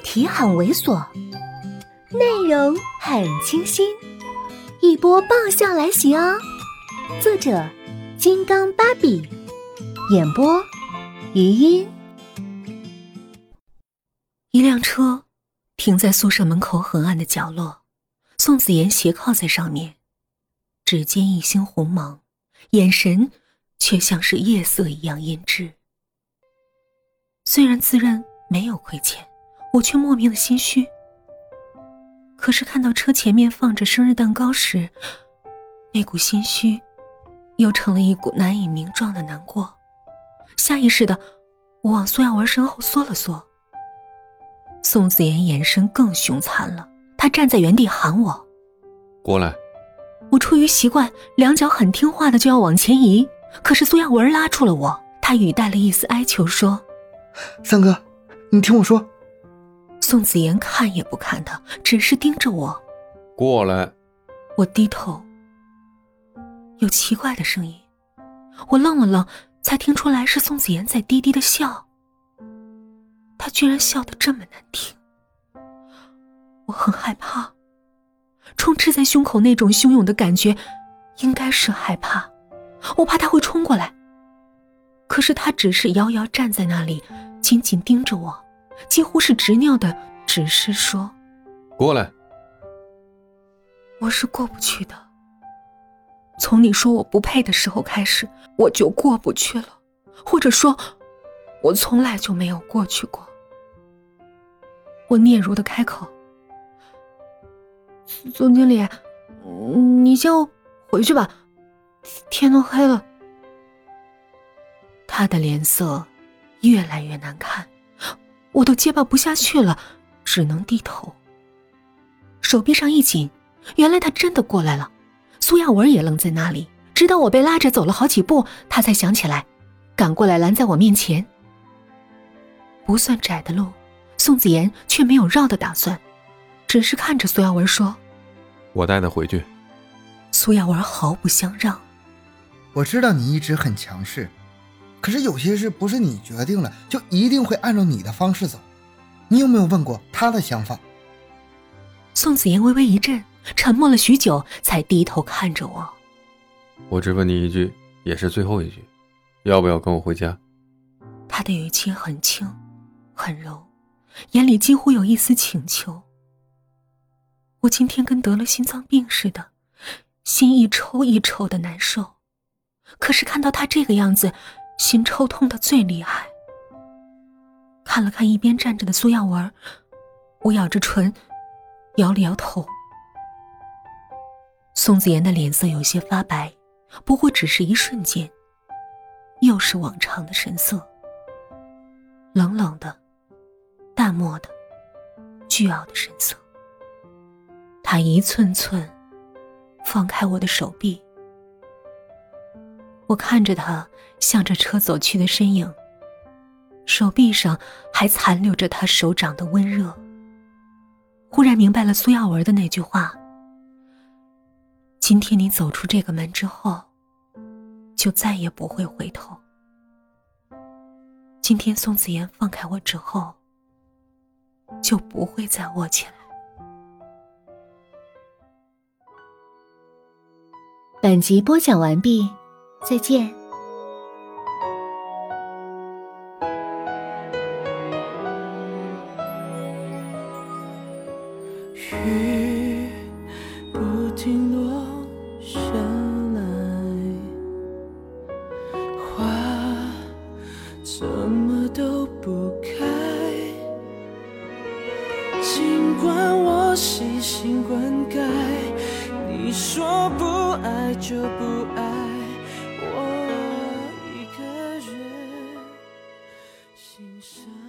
题很猥琐，内容很清新，一波爆笑来袭哦！作者：金刚芭比，演播：余音。一辆车停在宿舍门口很暗的角落，宋子妍斜靠在上面，指尖一星红芒，眼神却像是夜色一样阴鸷。虽然自认没有亏欠。我却莫名的心虚。可是看到车前面放着生日蛋糕时，那股心虚，又成了一股难以名状的难过。下意识的，我往苏耀文身后缩了缩。宋子妍眼神更凶残了，他站在原地喊我：“过来。”我出于习惯，两脚很听话的就要往前移，可是苏耀文拉住了我，他语带了一丝哀求说：“三哥，你听我说。”宋子妍看也不看他，只是盯着我。过来。我低头。有奇怪的声音，我愣了愣，才听出来是宋子妍在低低的笑。她居然笑得这么难听。我很害怕，充斥在胸口那种汹涌的感觉，应该是害怕。我怕他会冲过来。可是他只是遥遥站在那里，紧紧盯着我。几乎是执拗的，只是说：“过来。”我是过不去的。从你说我不配的时候开始，我就过不去了，或者说，我从来就没有过去过。我嗫嚅的开口：“总经理，你先回去吧，天都黑了。”他的脸色越来越难看。我都结巴不下去了，只能低头。手臂上一紧，原来他真的过来了。苏亚文也愣在那里，直到我被拉着走了好几步，他才想起来，赶过来拦在我面前。不算窄的路，宋子妍却没有绕的打算，只是看着苏亚文说：“我带他回去。”苏亚文毫不相让。我知道你一直很强势。可是有些事不是你决定了，就一定会按照你的方式走。你有没有问过他的想法？宋子妍微微一震，沉默了许久，才低头看着我。我只问你一句，也是最后一句，要不要跟我回家？他的语气很轻，很柔，眼里几乎有一丝请求。我今天跟得了心脏病似的，心一抽一抽的难受。可是看到他这个样子。心抽痛的最厉害。看了看一边站着的苏耀文，我咬着唇，摇了摇头。宋子妍的脸色有些发白，不过只是一瞬间，又是往常的神色，冷冷的、淡漠的、倨傲的神色。他一寸寸放开我的手臂。我看着他向着车走去的身影，手臂上还残留着他手掌的温热。忽然明白了苏耀文的那句话：“今天你走出这个门之后，就再也不会回头。”今天宋子妍放开我之后，就不会再握起来。本集播讲完毕。再见。雨不停落下来，花怎么都不开。尽管我细心灌溉，你说不爱就不爱。生。